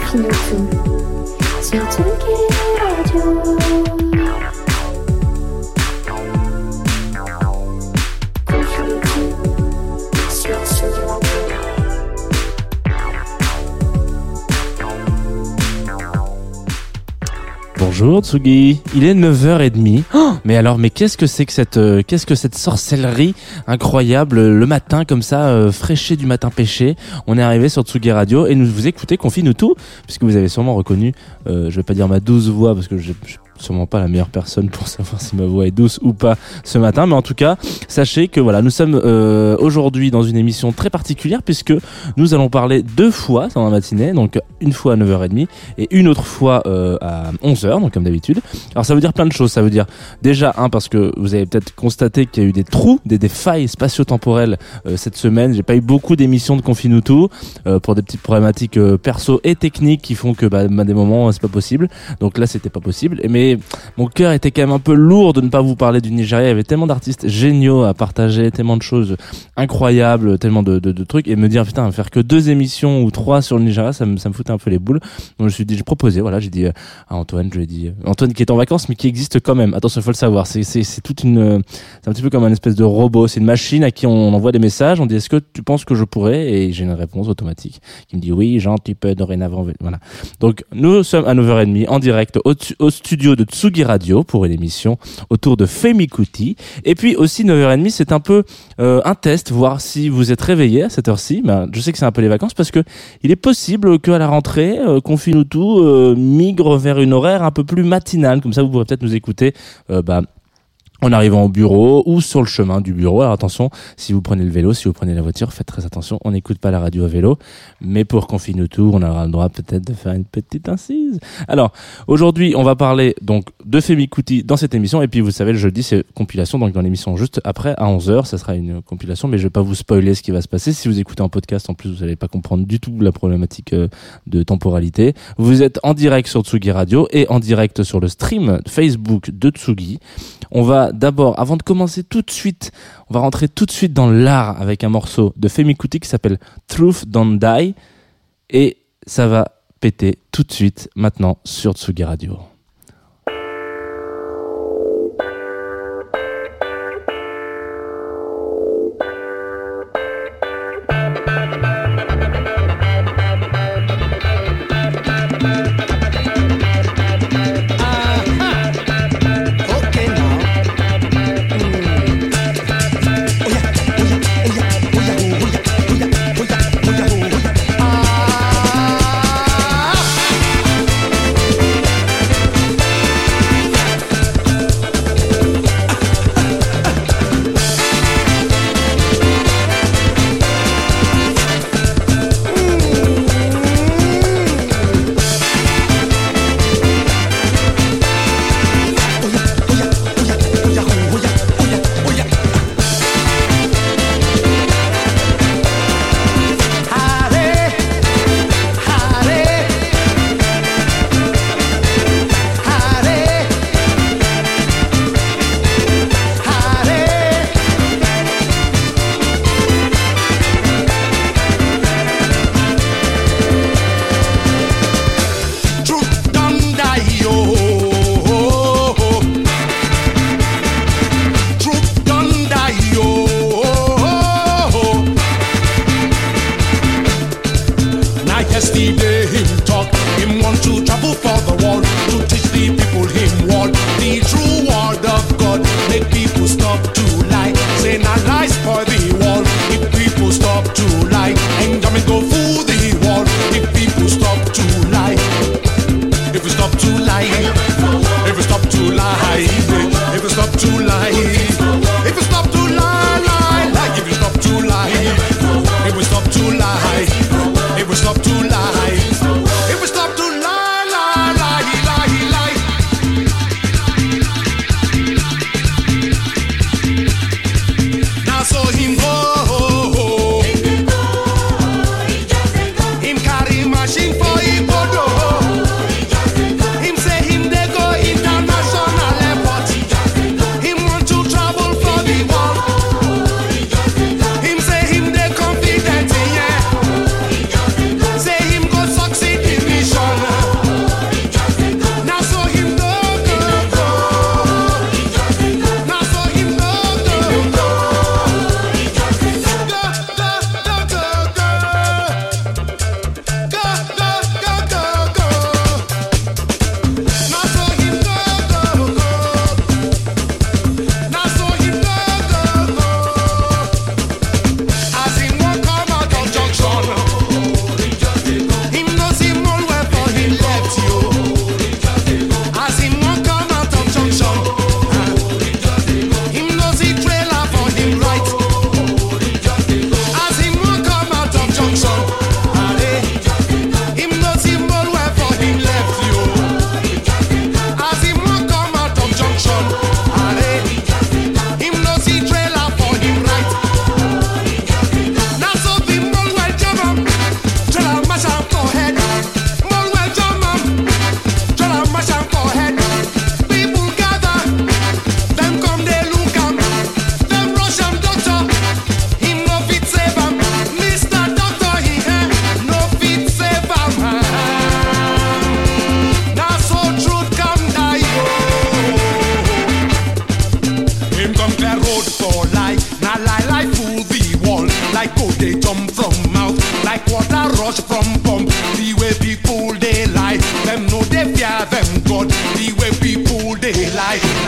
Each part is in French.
slash people today. Confinement sur Tsugi Radio. Confinement Bonjour Tsugi, il est 9h30. Oh, mais alors, mais qu'est-ce que c'est que cette, euh, qu'est-ce que cette sorcellerie incroyable euh, le matin comme ça, euh, fraîché du matin pêché. On est arrivé sur Tsugi Radio et nous vous écoutez Confie nous tout, puisque vous avez sûrement reconnu, euh, je vais pas dire ma douce voix parce que je, sûrement pas la meilleure personne pour savoir si ma voix est douce ou pas ce matin, mais en tout cas, sachez que voilà, nous sommes euh, aujourd'hui dans une émission très particulière puisque nous allons parler deux fois dans la matinée, donc une fois à 9h30 et une autre fois euh, à 11h, donc comme d'habitude. Alors ça veut dire plein de choses, ça veut dire déjà un parce que vous avez peut-être constaté qu'il y a eu des trous, des, failles spatio-temporelles euh, cette semaine. J'ai pas eu beaucoup d'émissions de Confinuto euh, pour des petites problématiques euh, perso et techniques qui font que bah, à des moments c'est pas possible. Donc là c'était pas possible. Et mon cœur était quand même un peu lourd de ne pas vous parler du Nigeria. Il y avait tellement d'artistes géniaux à partager, tellement de choses incroyables, tellement de, trucs et me dire putain faire que deux émissions ou trois sur le Nigeria, ça me ça foutait un peu les boules. Donc je me suis dit j'ai proposé voilà j'ai dit euh, à Antoine je lui ai dit euh, Antoine qui est en vacances mais qui existe quand même. Attention faut le savoir c'est toute une c'est un petit peu comme un espèce de robot. C'est une machine à qui on envoie des messages. On dit est-ce que tu penses que je pourrais? Et j'ai une réponse automatique qui me dit oui Jean tu peux dorénavant voilà. Donc nous sommes à 9h30 en direct au studio de Tsugi Radio pour une émission autour de Femi Kuti. Et puis aussi 9h30 c'est un peu euh, un test voir si vous êtes réveillé à cette heure-ci. Ben, je sais que c'est un peu les vacances parce que il est possible qu'à la rentrée euh, Confinutu euh, migre vers une horaire un peu plus matinale comme ça vous pourrez peut-être nous écouter euh, bah, en arrivant au bureau ou sur le chemin du bureau. Alors attention, si vous prenez le vélo, si vous prenez la voiture, faites très attention. On n'écoute pas la radio à vélo, mais pour Confine tout, on aura le droit peut-être de faire une petite incise. Alors aujourd'hui, on va parler donc de Femi Kuti dans cette émission. Et puis vous savez, le jeudi, c'est compilation. Donc dans l'émission juste après, à 11h, ça sera une compilation, mais je vais pas vous spoiler ce qui va se passer. Si vous écoutez en podcast, en plus, vous n'allez pas comprendre du tout la problématique euh, de temporalité. Vous êtes en direct sur Tsugi Radio et en direct sur le stream Facebook de Tsugi. On va d'abord, avant de commencer tout de suite, on va rentrer tout de suite dans l'art avec un morceau de Femi Kuti qui s'appelle Truth Don't Die. Et ça va péter tout de suite maintenant sur Tsugi Radio.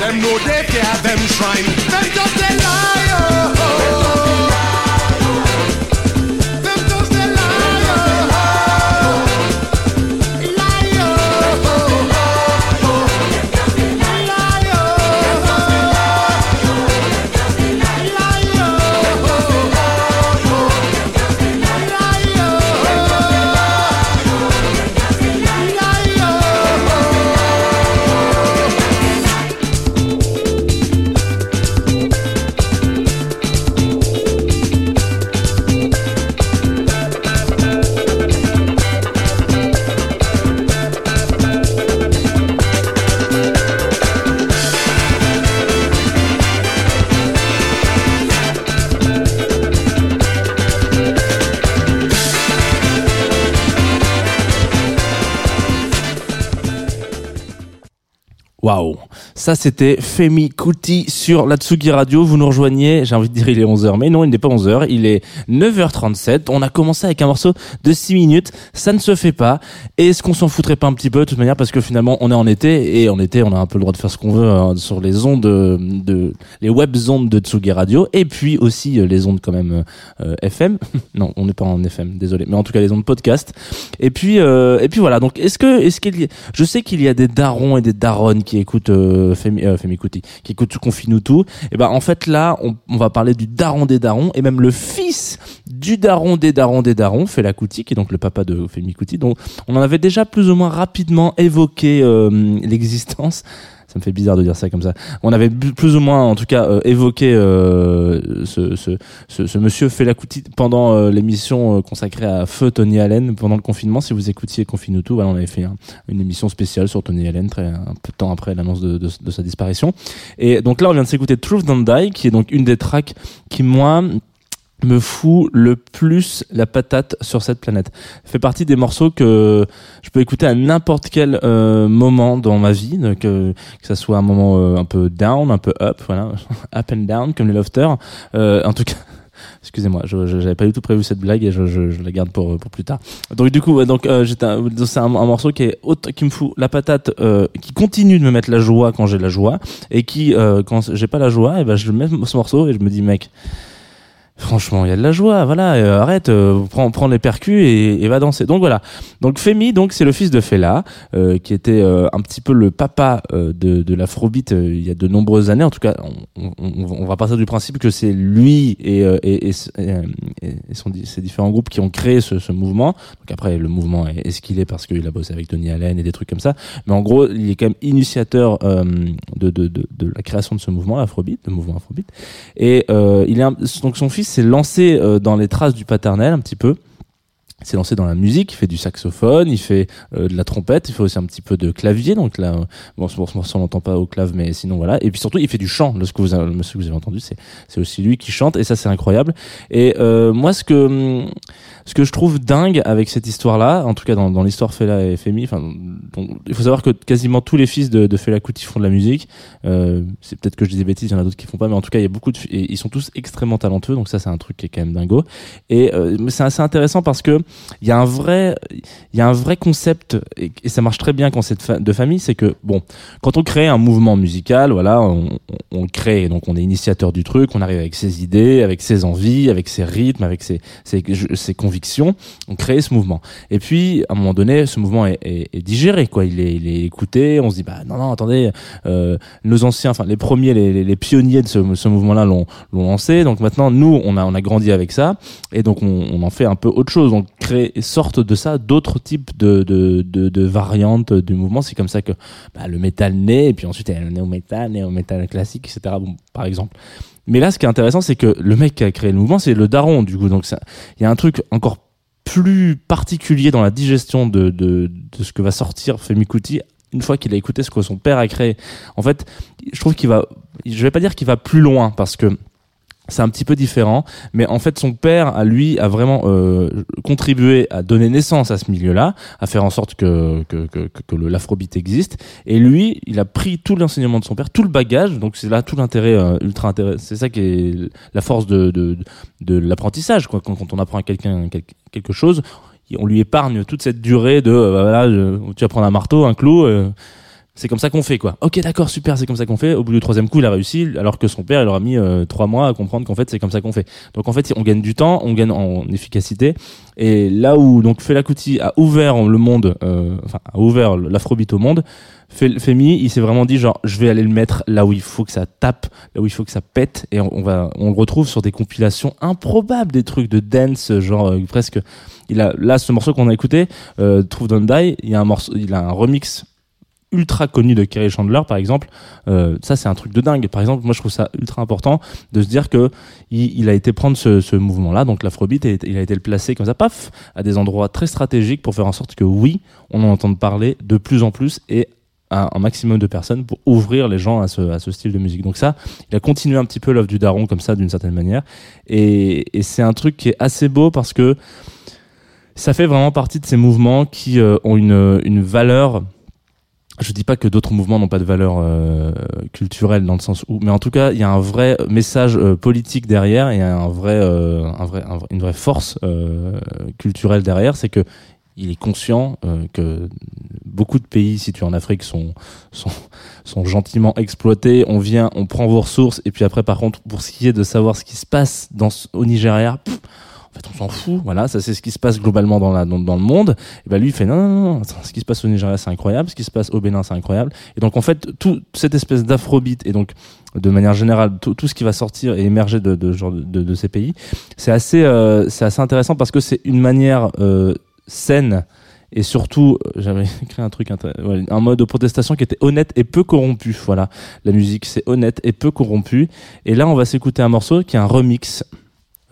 Them know they fear them shrine. Them just they lie. Waouh Ça, c'était Femi Kuti sur la Tsugi Radio. Vous nous rejoignez, j'ai envie de dire il est 11h, mais non, il n'est pas 11h, il est 9h37. On a commencé avec un morceau de 6 minutes, ça ne se fait pas. Est-ce qu'on s'en foutrait pas un petit peu, de toute manière, parce que finalement, on est en été, et en été, on a un peu le droit de faire ce qu'on veut hein, sur les ondes, de, les web ondes de Tsugi Radio, et puis aussi euh, les ondes quand même euh, FM. non, on n'est pas en FM, désolé, mais en tout cas les ondes podcast. Et puis, euh, et puis voilà. Donc, est-ce que, est-ce qu'il y je sais qu'il y a des darons et des daronnes qui écoutent euh, Femi, euh, Femi Kuti, qui écoutent Confine tout. Et ben, en fait, là, on, on va parler du daron des darons et même le fils du daron des darons des darons, Fela Kuti, qui est donc le papa de Femi Kuti. Donc, on en avait déjà plus ou moins rapidement évoqué euh, l'existence. Ça me fait bizarre de dire ça comme ça. On avait plus ou moins, en tout cas, euh, évoqué euh, ce, ce, ce, ce monsieur Fela Kuti pendant euh, l'émission consacrée à Feu Tony Allen pendant le confinement. Si vous écoutiez Confine tout, voilà, on avait fait un- une émission spéciale sur Tony Allen très, un peu de temps après l'annonce de, de, de sa disparition. Et donc là, on vient de s'écouter Truth Don't Die, qui est donc une des tracks qui, moi, me fout le plus la patate sur cette planète. Fait partie des morceaux que je peux écouter à n'importe quel euh, moment dans ma vie, donc, euh, que ça soit un moment euh, un peu down, un peu up, voilà, up and down comme les lofters. Euh, en tout cas, excusez-moi, je j'avais pas du tout prévu cette blague et je, je, je la garde pour pour plus tard. Donc du coup, donc euh, c'est un, morceau qui est qui me fout la patate, euh, qui continue de me mettre la joie quand j'ai la joie et qui euh, quand j'ai pas la joie, et ben je mets ce morceau et je me dis mec. Franchement, il y a de la joie, voilà. euh, arrête, euh, prends, prends les percus et, et va danser. Donc voilà. Donc Femi, donc c'est le fils de Fela, euh, qui était euh, un petit peu le papa euh, de, de l'afrobeat euh, il y a de nombreuses années. En tout cas, on, on, on va partir du principe que c'est lui et, et, et, et, son, ses différents groupes qui ont créé ce, ce mouvement. Donc après, le mouvement est, est ce qu'il est parce qu'il a bossé avec Tony Allen et des trucs comme ça. Mais en gros, il est quand même initiateur de, de, de, de la création de ce mouvement afrobeat, le mouvement afrobeat. Et il est un- donc son fils s'est lancé euh, dans les traces du paternel un petit peu. Il s'est lancé dans la musique, il fait du saxophone, il fait euh, de la trompette, il fait aussi un petit peu de clavier. Donc là, euh, bon, ce morceau on l'entend pas au clave, mais sinon voilà. Et puis surtout, il fait du chant. Ce que vous avez, vous avez entendu, c'est c'est aussi lui qui chante, et ça c'est incroyable. Et euh, moi, ce que hum, ce que je trouve dingue avec cette histoire-là, en tout cas dans, l'histoire Fela et Femi, enfin, il faut savoir que quasiment tous les fils de, Fela Kuti font de la musique. Euh, c'est peut-être que je dis des bêtises, il y en a d'autres qui font pas, mais en tout cas, il y a beaucoup de, ils sont tous extrêmement talentueux, donc ça, c'est un truc qui est quand même dingo. Et euh, c'est assez intéressant parce que il y a un vrai, il y a un vrai concept et, ça marche très bien quand c'est de, fa- de famille, c'est que bon, quand on crée un mouvement musical, voilà, on, le crée, donc on est initiateur du truc, on arrive avec ses idées, avec ses envies, avec ses rythmes, avec ses, ses, ses convictions, on crée ce mouvement. Et puis, à un moment donné, ce mouvement est, est, est digéré, quoi. Il est, il est écouté. On se dit, bah non, non, attendez, euh, nos anciens, enfin les premiers, les, les, les pionniers de ce, ce mouvement-là l'ont, lancé. Donc maintenant, nous, on a, on a grandi avec ça, et donc on, on en fait un peu autre chose. On crée, sortent de ça d'autres types de, de, de, de variantes du mouvement. C'est comme ça que bah, le métal naît, et puis ensuite il y a le néo-métal, néo-métal classique, etc. par exemple. Mais là, ce qui est intéressant, c'est que le mec qui a créé le mouvement, c'est le daron, du coup. Donc, il y a un truc encore plus particulier dans la digestion de ce que va sortir Femi Kuti une fois qu'il a écouté ce que son père a créé. En fait, je trouve qu'il va, je vais pas dire qu'il va plus loin parce que c'est un petit peu différent, mais en fait son père à lui a vraiment euh, contribué à donner naissance à ce milieu-là, à faire en sorte que que que, que, l'afrobeat existe. Et lui, il a pris tout l'enseignement de son père, tout le bagage. Donc c'est là tout l'intérêt euh, ultra intérêt. C'est ça qui est la force de de, de l'apprentissage. Quand, quand on apprend à quelqu'un quel- quelque chose, on lui épargne toute cette durée de euh, voilà, tu vas prendre un marteau, un clou. C'est comme ça qu'on fait quoi. Ok d'accord super c'est comme ça qu'on fait. Au bout du troisième coup il a réussi alors que son père il aura mis euh, trois mois à comprendre qu'en fait c'est comme ça qu'on fait. Donc en fait on gagne du temps, on gagne en efficacité et là où donc Fela Kuti a ouvert le monde, euh, enfin a ouvert l'afrobeat au monde, Fe- Femi il s'est vraiment dit genre je vais aller le mettre là où il faut que ça tape, là où il faut que ça pète et on, on va on le retrouve sur des compilations improbables des trucs de dance genre euh, presque il a là ce morceau qu'on a écouté euh, Trouve Don't Die il y a un morceau il a un remix ultra connu de Kerry Chandler par exemple euh, ça c'est un truc de dingue par exemple moi je trouve ça ultra important de se dire que il, il a été prendre ce, ce mouvement là donc l'afrobeat et il a été le placer comme ça paf à des endroits très stratégiques pour faire en sorte que oui on en entende parler de plus en plus et à un maximum de personnes pour ouvrir les gens à ce, à ce style de musique. Donc ça, il a continué un petit peu l'œuvre du daron comme ça d'une certaine manière. Et, et c'est un truc qui est assez beau parce que ça fait vraiment partie de ces mouvements qui euh, ont une, une valeur. Je dis pas que d'autres mouvements n'ont pas de valeur euh, culturelle dans le sens où, mais en tout cas, il y a un vrai message euh, politique derrière et un vrai, euh, un vrai, un vrai- une vraie force euh, culturelle derrière. C'est que il est conscient euh, que beaucoup de pays situés en Afrique sont, sont, sont gentiment exploités. On vient, on prend vos ressources, et puis après, par contre, pour ce qui est de savoir ce qui se passe dans, au Nigeria, pff, en fait, on s'en fout. Voilà, ça c'est ce qui se passe globalement dans, la, dans, le monde. Et ben lui, il fait non, non, non, ce qui se passe au Nigeria, c'est incroyable. Ce qui se passe au Bénin, c'est incroyable. Et donc, en fait, toute cette espèce d'afrobeat, et donc, de manière générale, tout, tout ce qui va sortir et émerger de, de, de, de, ces pays, c'est assez, euh, c'est assez intéressant parce que c'est une manière euh, saine et surtout, euh, j'avais écrit un truc, un mode de protestation qui était honnête et peu corrompu. Voilà, la musique c'est honnête et peu corrompu. Et là, on va s'écouter un morceau qui est un remix,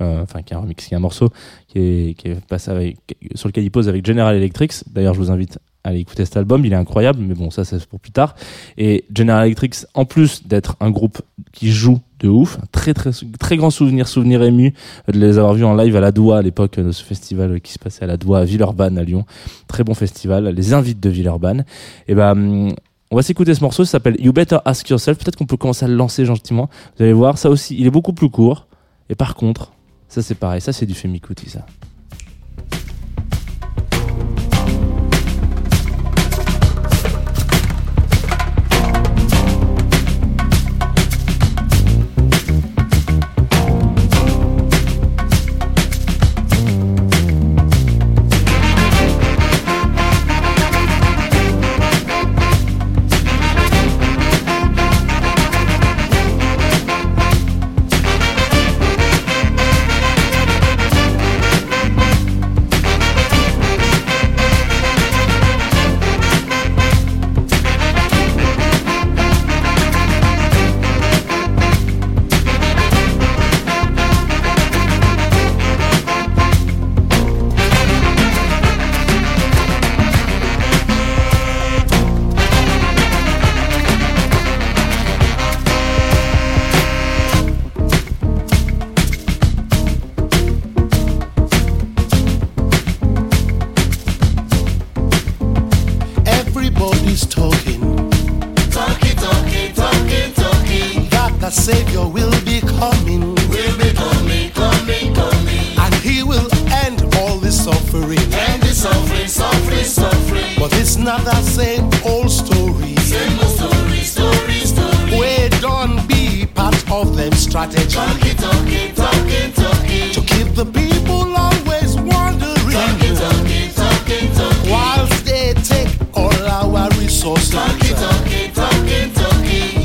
enfin qui est un remix, qui est un morceau qui est, qui est passé sur lequel il pose avec General Electric. D'ailleurs, je vous invite à aller écouter cet album, il est incroyable, mais bon, ça c'est pour plus tard. Et General Electric, en plus d'être un groupe qui joue de ouf, un très très très grand souvenir, souvenir ému de les avoir vus en live à la Doua à l'époque de ce festival qui se passait à la Doua à Villeurbanne à Lyon. Très bon festival, les invites de Villeurbanne. Et ben on va s'écouter ce morceau, ça s'appelle You Better Ask Yourself. Peut-être qu'on peut commencer à le lancer gentiment. Vous allez voir, ça aussi, il est beaucoup plus court. Et par contre, ça c'est pareil, ça c'est du Femi.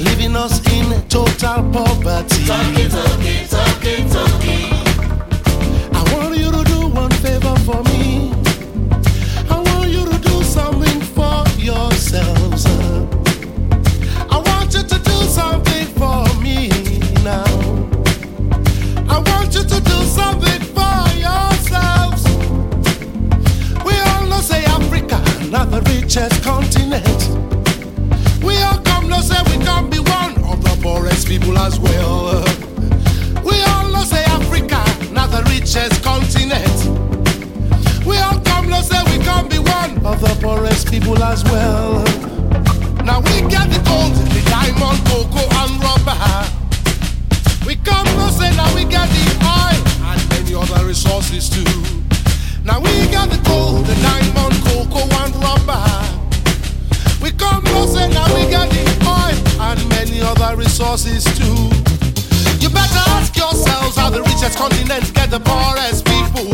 Living us in total poverty. Talking, talking, talking. People as well. We all know say Africa, not the richest continent. We all come know say we can be one of the poorest people as well. Now we get the gold, the diamond, cocoa, and rubber. We come know say now we get the oil and many other resources too. Resources too. You better ask yourselves how the richest continent get the poorest people.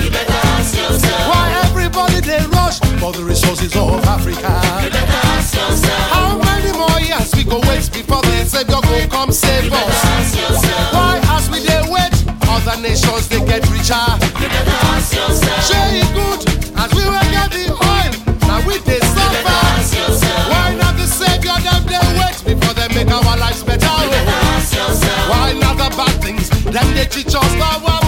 You better ask yourself. Why everybody they rush for the resources of Africa? You better ask yourself. How many more years we go wait before the Savior go come save us? Ask yourself. Why as we they wait, other nations they get richer? You better ask yourself. Share it good our lives better? Why not the bad things? Them they teach us our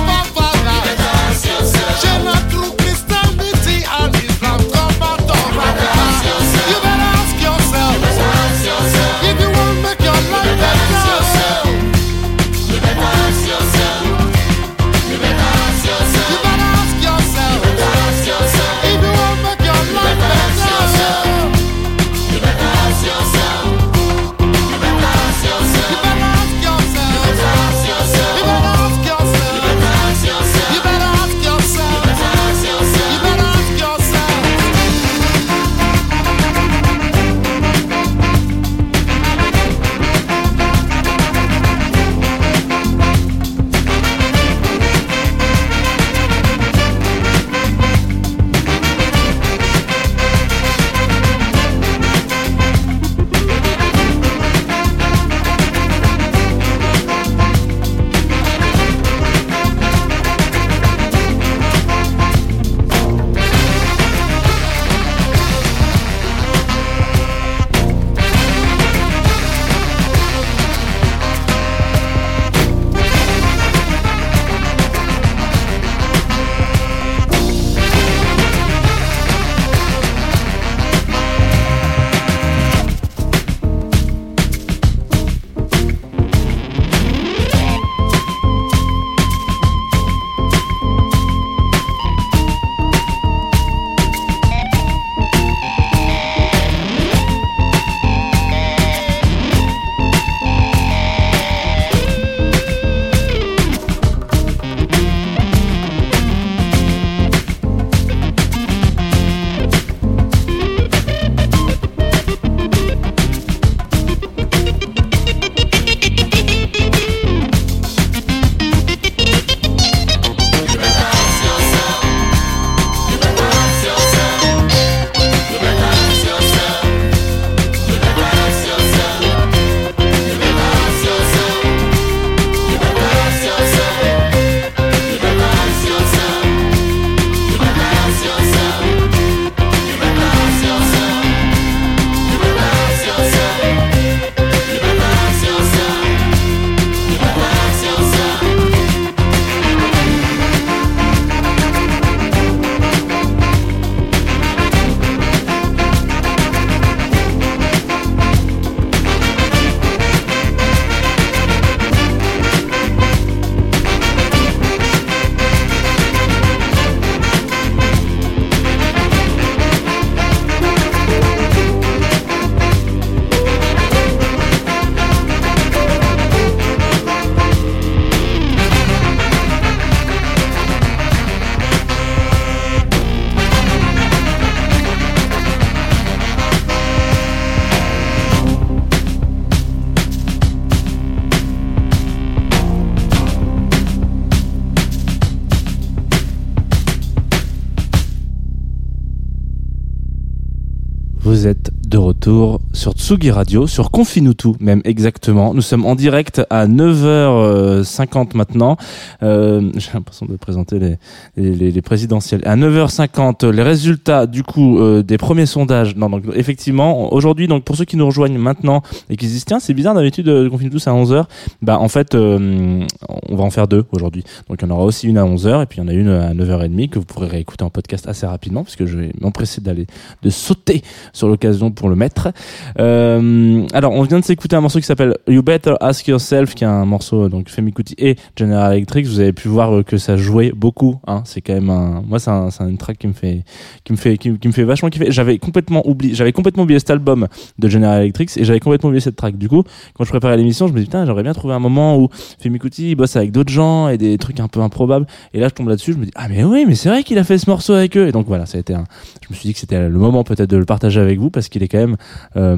retour sur Tsugi Radio, sur Confinutu même exactement. Nous sommes en direct à 9h50 maintenant. Euh, J'ai l'impression de présenter les, les, les- les présidentielles. À 9h50, les résultats du coup euh, des premiers sondages. Non, donc effectivement, aujourd'hui, donc pour ceux qui nous rejoignent maintenant et qui se disent tiens c'est bizarre d'habitude euh, Confinutu c'est à 11h, bah en fait euh, on va en faire deux aujourd'hui. Donc il y en aura aussi une à 11h et puis il y en a une à 9h30 que vous pourrez réécouter en podcast assez rapidement puisque je vais m'empresser d'aller de sauter sur l'occasion pour le mettre. Euh, alors, on vient de s'écouter un morceau qui s'appelle You Better Ask Yourself, qui est un morceau donc Femi Kuti et General Electric. Vous avez pu voir euh, que ça jouait beaucoup. Hein. C'est quand même un, moi, c'est un, une track qui me fait, qui me fait, qui, me fait vachement kiffer. J'avais complètement oublié, j'avais complètement oublié cet album de General Electric et j'avais complètement oublié cette track. Du coup, quand je préparais l'émission, je me dis putain, j'aurais bien trouvé un moment où Femi Kuti bosse avec d'autres gens et des trucs un peu improbables. Et là, je tombe là-dessus, je me dis ah mais oui, mais c'est vrai qu'il a fait ce morceau avec eux. Et donc voilà, ça a été un, je me suis dit que c'était le moment peut-être de le partager avec vous parce qu'il est quand même euh,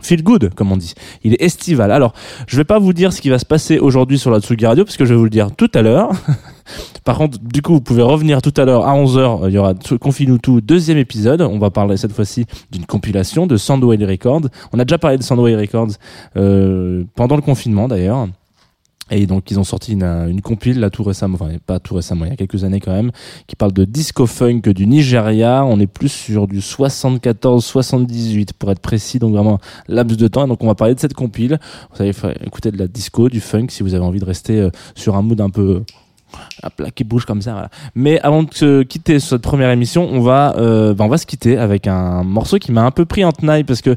feel good comme on dit. Il est estival. Alors, je vais pas vous dire ce qui va se passer aujourd'hui sur la Tsugi Radio parce que je vais vous le dire tout à l'heure. Par contre, du coup, vous pouvez revenir tout à l'heure à 11h. Il y aura Confine tout deuxième épisode. On va parler cette fois-ci d'une compilation de Soundwave Records. On a déjà parlé de Soundwave Records euh, pendant le confinement d'ailleurs. Et donc ils ont sorti une, une compile là tout récemment, enfin pas tout récemment, il y a quelques années quand même, qui parle de disco funk du Nigeria. On est plus sur du 74-78 pour être précis, donc vraiment laps de temps. Et donc on va parler de cette compile. Vous savez écouter de la disco, du funk si vous avez envie de rester euh, sur un mood un peu Hop là, qui bouge comme ça. Voilà. Mais avant de se quitter cette première émission, on va, euh, bah, on va se quitter avec un morceau qui m'a un peu pris en tenaille parce que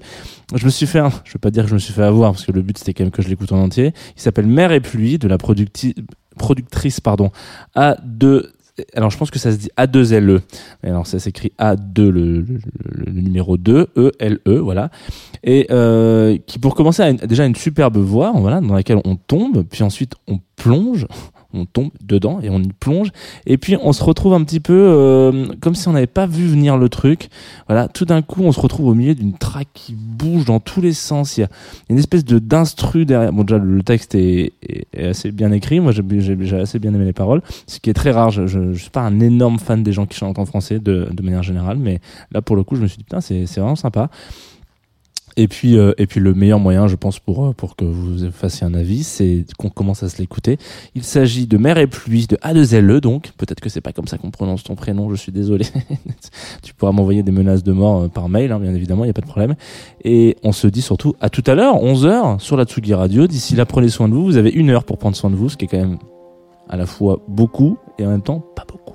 je me suis fait, je vais pas dire que je me suis fait avoir parce que le but c'était quand même que je l'écoute en entier. Il s'appelle Mer et pluie de la productrice pardon A2 alors je pense que ça se dit A2LE. Mais Alors ça s'écrit A2 le, le, numéro 2 E L E voilà. Et euh, qui pour commencer a déjà une superbe voix voilà dans laquelle on tombe puis ensuite on plonge on tombe dedans et on y plonge. Et puis on se retrouve un petit peu euh, comme si on n'avait pas vu venir le truc. Voilà tout d'un coup on se retrouve au milieu d'une track qui bouge dans tous les sens. Il y a une espèce de d'instru derrière. Bon déjà le texte est, assez bien écrit. Moi j'ai j'ai- j'ai assez bien aimé les paroles. Ce qui est très rare je, je, je suis pas un énorme fan des gens qui chantent en français de, de manière générale. Mais là pour le coup je me suis dit putain c'est c'est vraiment sympa et puis, euh, et puis le meilleur moyen, je pense, pour, euh, pour que vous fassiez un avis, c'est qu'on commence à se l'écouter. Il s'agit de Mer et Pluie, de A2LE, donc. Peut-être que c'est pas comme ça qu'on prononce ton prénom, je suis désolé. tu pourras m'envoyer des menaces de mort euh, par mail, hein, bien évidemment, il n'y a pas de problème. Et on se dit surtout à tout à l'heure, 11h, sur la Tsugi Radio. D'ici là, prenez soin de vous. Vous avez une heure pour prendre soin de vous, ce qui est quand même à la fois beaucoup et en même temps pas beaucoup.